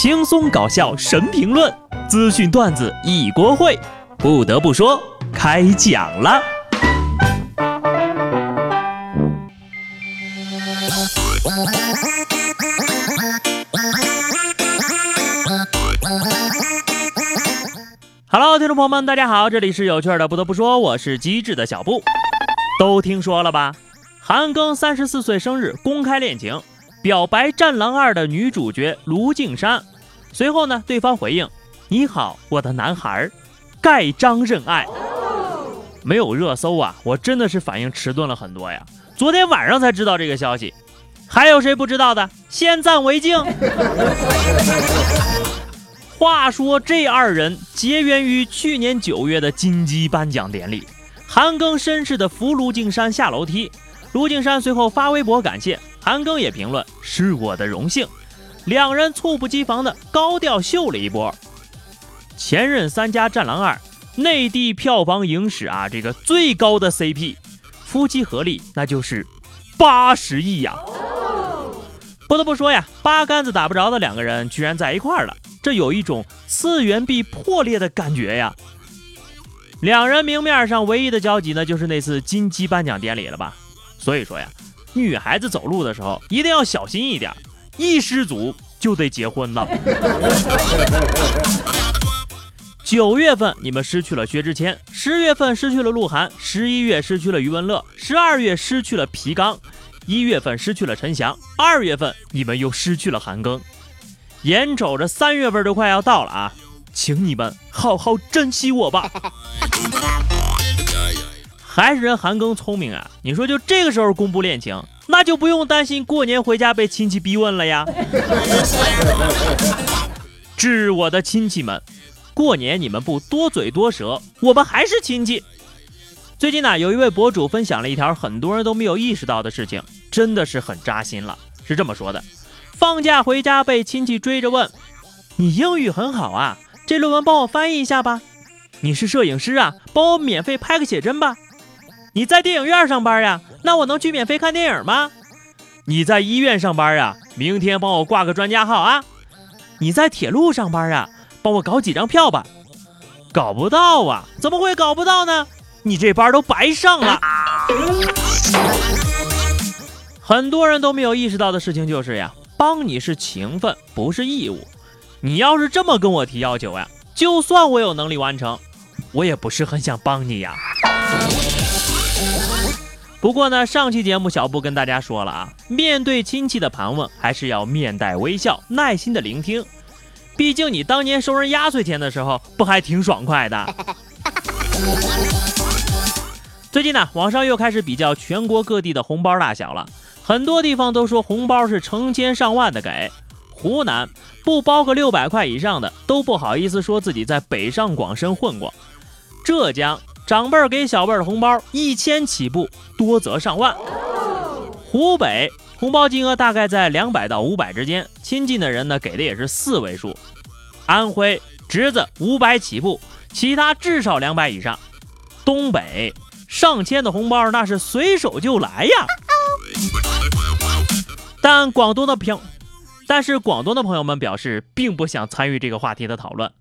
轻松搞笑神评论，资讯段子一锅烩。不得不说，开讲了。Hello，听众朋友们，大家好，这里是有趣的。不得不说，我是机智的小布。都听说了吧？韩庚三十四岁生日，公开恋情。表白《战狼二》的女主角卢靖姗，随后呢，对方回应：“你好，我的男孩，盖章认爱。”没有热搜啊，我真的是反应迟钝了很多呀。昨天晚上才知道这个消息，还有谁不知道的？先赞为敬。话说这二人结缘于去年九月的金鸡颁奖典礼，韩庚绅士的扶卢靖姗下楼梯，卢靖姗随后发微博感谢。韩庚也评论是我的荣幸，两人猝不及防的高调秀了一波。前任三家战狼二，内地票房影史啊这个最高的 CP，夫妻合力那就是八十亿呀！不得不说呀，八竿子打不着的两个人居然在一块儿了，这有一种次元壁破裂的感觉呀。两人明面上唯一的交集呢，就是那次金鸡颁奖典礼了吧？所以说呀。女孩子走路的时候一定要小心一点，一失足就得结婚了。九月份你们失去了薛之谦，十月份失去了鹿晗，十一月失去了余文乐，十二月失去了皮刚，一月份失去了陈翔，二月份你们又失去了韩庚。眼瞅着三月份都快要到了啊，请你们好好珍惜我吧。还是人韩庚聪明啊！你说就这个时候公布恋情，那就不用担心过年回家被亲戚逼问了呀。致我的亲戚们，过年你们不多嘴多舌，我们还是亲戚。最近呢，有一位博主分享了一条很多人都没有意识到的事情，真的是很扎心了。是这么说的：放假回家被亲戚追着问，你英语很好啊，这论文帮我翻译一下吧。你是摄影师啊，帮我免费拍个写真吧。你在电影院上班呀？那我能去免费看电影吗？你在医院上班呀？明天帮我挂个专家号啊！你在铁路上班啊？帮我搞几张票吧！搞不到啊？怎么会搞不到呢？你这班都白上了。很多人都没有意识到的事情就是呀，帮你是情分，不是义务。你要是这么跟我提要求呀，就算我有能力完成，我也不是很想帮你呀。不过呢，上期节目小布跟大家说了啊，面对亲戚的盘问，还是要面带微笑，耐心的聆听。毕竟你当年收人压岁钱的时候，不还挺爽快的？最近呢，网上又开始比较全国各地的红包大小了，很多地方都说红包是成千上万的给。湖南不包个六百块以上的，都不好意思说自己在北上广深混过。浙江。长辈儿给小辈儿的红包一千起步，多则上万。湖北红包金额大概在两百到五百之间，亲近的人呢给的也是四位数。安徽侄子五百起步，其他至少两百以上。东北上千的红包那是随手就来呀。但广东的朋，但是广东的朋友们表示并不想参与这个话题的讨论。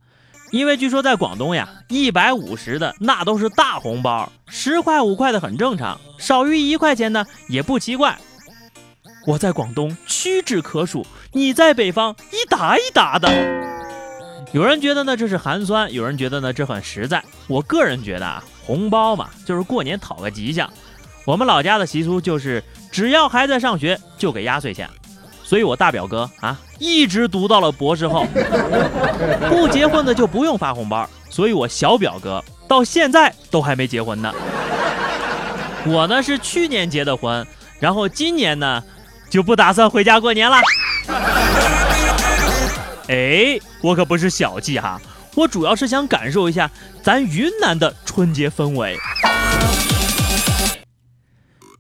因为据说在广东呀，一百五十的那都是大红包，十块五块的很正常，少于一块钱呢也不奇怪。我在广东屈指可数，你在北方一沓一沓的。有人觉得呢这是寒酸，有人觉得呢这很实在。我个人觉得啊，红包嘛就是过年讨个吉祥。我们老家的习俗就是，只要还在上学就给压岁钱。所以，我大表哥啊，一直读到了博士后。不结婚的就不用发红包。所以，我小表哥到现在都还没结婚呢。我呢是去年结的婚，然后今年呢就不打算回家过年了。哎，我可不是小气哈，我主要是想感受一下咱云南的春节氛围。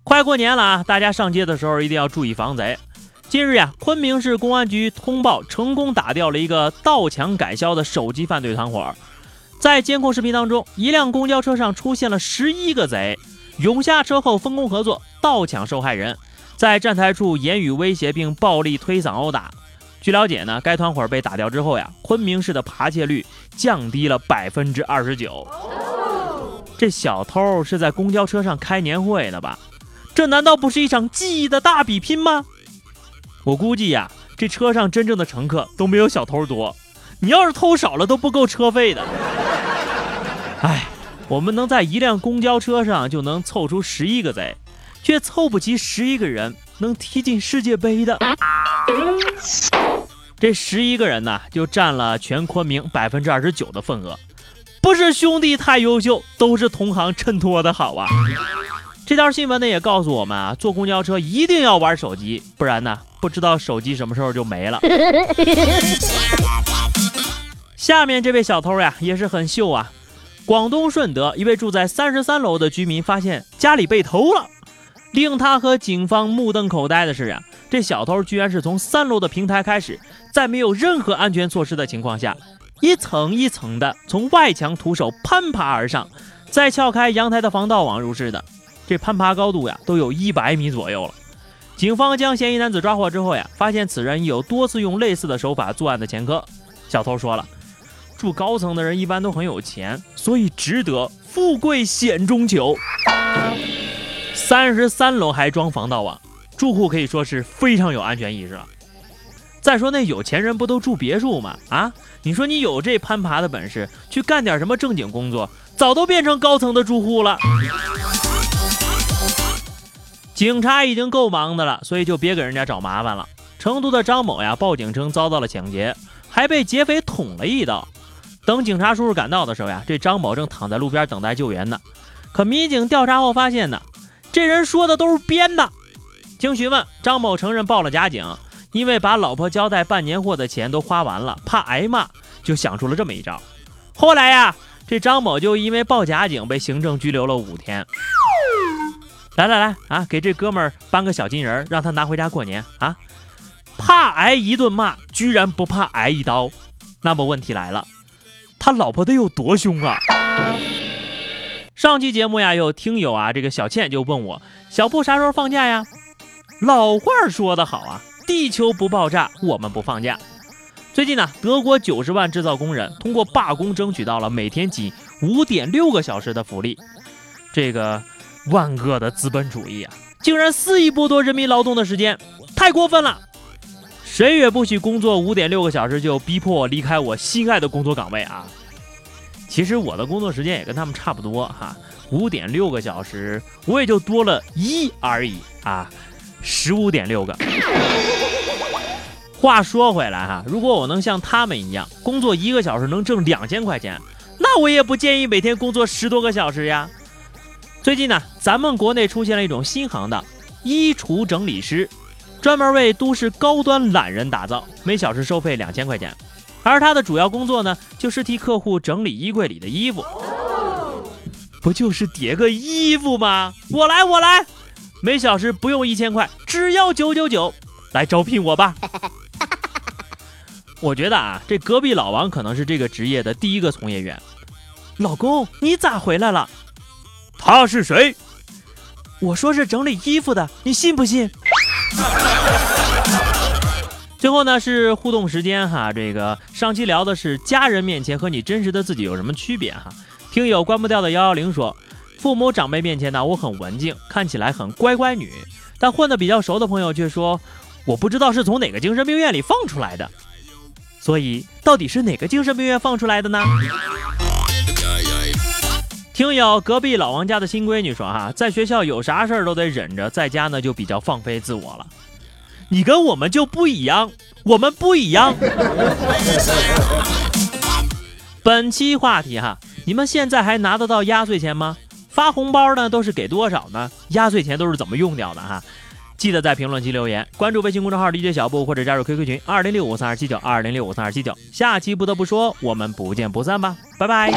快过年了啊，大家上街的时候一定要注意防贼。近日呀，昆明市公安局通报成功打掉了一个盗抢改销的手机犯罪团伙。在监控视频当中，一辆公交车上出现了十一个贼，涌下车后分工合作盗抢受害人，在站台处言语威胁并暴力推搡殴打。据了解呢，该团伙被打掉之后呀，昆明市的扒窃率降低了百分之二十九。这小偷是在公交车上开年会呢吧？这难道不是一场记忆的大比拼吗？我估计呀，这车上真正的乘客都没有小偷多。你要是偷少了都不够车费的。哎，我们能在一辆公交车上就能凑出十一个贼，却凑不齐十一个人能踢进世界杯的。这十一个人呢，就占了全昆明百分之二十九的份额。不是兄弟太优秀，都是同行衬托的好啊。这条新闻呢也告诉我们啊，坐公交车一定要玩手机，不然呢，不知道手机什么时候就没了。下面这位小偷呀，也是很秀啊。广东顺德一位住在三十三楼的居民发现家里被偷了，令他和警方目瞪口呆的是啊。这小偷居然是从三楼的平台开始，在没有任何安全措施的情况下，一层一层的从外墙徒手攀爬而上，再撬开阳台的防盗网入室的。这攀爬高度呀，都有一百米左右了。警方将嫌疑男子抓获之后呀，发现此人已有多次用类似的手法作案的前科。小偷说了，住高层的人一般都很有钱，所以值得富贵险中求。三十三楼还装防盗网。住户可以说是非常有安全意识了。再说那有钱人不都住别墅吗？啊，你说你有这攀爬的本事，去干点什么正经工作，早都变成高层的住户了。警察已经够忙的了，所以就别给人家找麻烦了。成都的张某呀，报警称遭到了抢劫，还被劫匪捅了一刀。等警察叔叔赶到的时候呀，这张某正躺在路边等待救援呢。可民警调查后发现呢，这人说的都是编的。经询问，张某承认报了假警，因为把老婆交代办年货的钱都花完了，怕挨骂，就想出了这么一招。后来呀，这张某就因为报假警被行政拘留了五天。来来来啊，给这哥们儿搬个小金人，让他拿回家过年啊！怕挨一顿骂，居然不怕挨一刀。那么问题来了，他老婆得有多凶啊？上期节目呀，有听友啊，这个小倩就问我，小布啥时候放假呀？老话说得好啊，地球不爆炸，我们不放假。最近呢，德国九十万制造工人通过罢工争取到了每天仅五点六个小时的福利。这个万恶的资本主义啊，竟然肆意剥夺人民劳动的时间，太过分了！谁也不许工作五点六个小时就逼迫我离开我心爱的工作岗位啊！其实我的工作时间也跟他们差不多哈，五点六个小时，我也就多了一而已啊。十五点六个。话说回来哈，如果我能像他们一样工作一个小时能挣两千块钱，那我也不建议每天工作十多个小时呀。最近呢，咱们国内出现了一种新行当——衣橱整理师，专门为都市高端懒人打造，每小时收费两千块钱。而他的主要工作呢，就是替客户整理衣柜里的衣服。不就是叠个衣服吗？我来，我来。每小时不用一千块，只要九九九，来招聘我吧。我觉得啊，这隔壁老王可能是这个职业的第一个从业员。老公，你咋回来了？他是谁？我说是整理衣服的，你信不信？最后呢是互动时间哈，这个上期聊的是家人面前和你真实的自己有什么区别哈？听友关不掉的幺幺零说。父母长辈面前呢，我很文静，看起来很乖乖女，但混得比较熟的朋友却说，我不知道是从哪个精神病院里放出来的。所以，到底是哪个精神病院放出来的呢？听友隔壁老王家的新闺女说哈，在学校有啥事儿都得忍着，在家呢就比较放飞自我了。你跟我们就不一样，我们不一样。本期话题哈，你们现在还拿得到压岁钱吗？发红包呢都是给多少呢？压岁钱都是怎么用掉的哈？记得在评论区留言，关注微信公众号 DJ 小布或者加入 QQ 群二零六五三二七九二零六五三二七九。下期不得不说，我们不见不散吧，拜拜。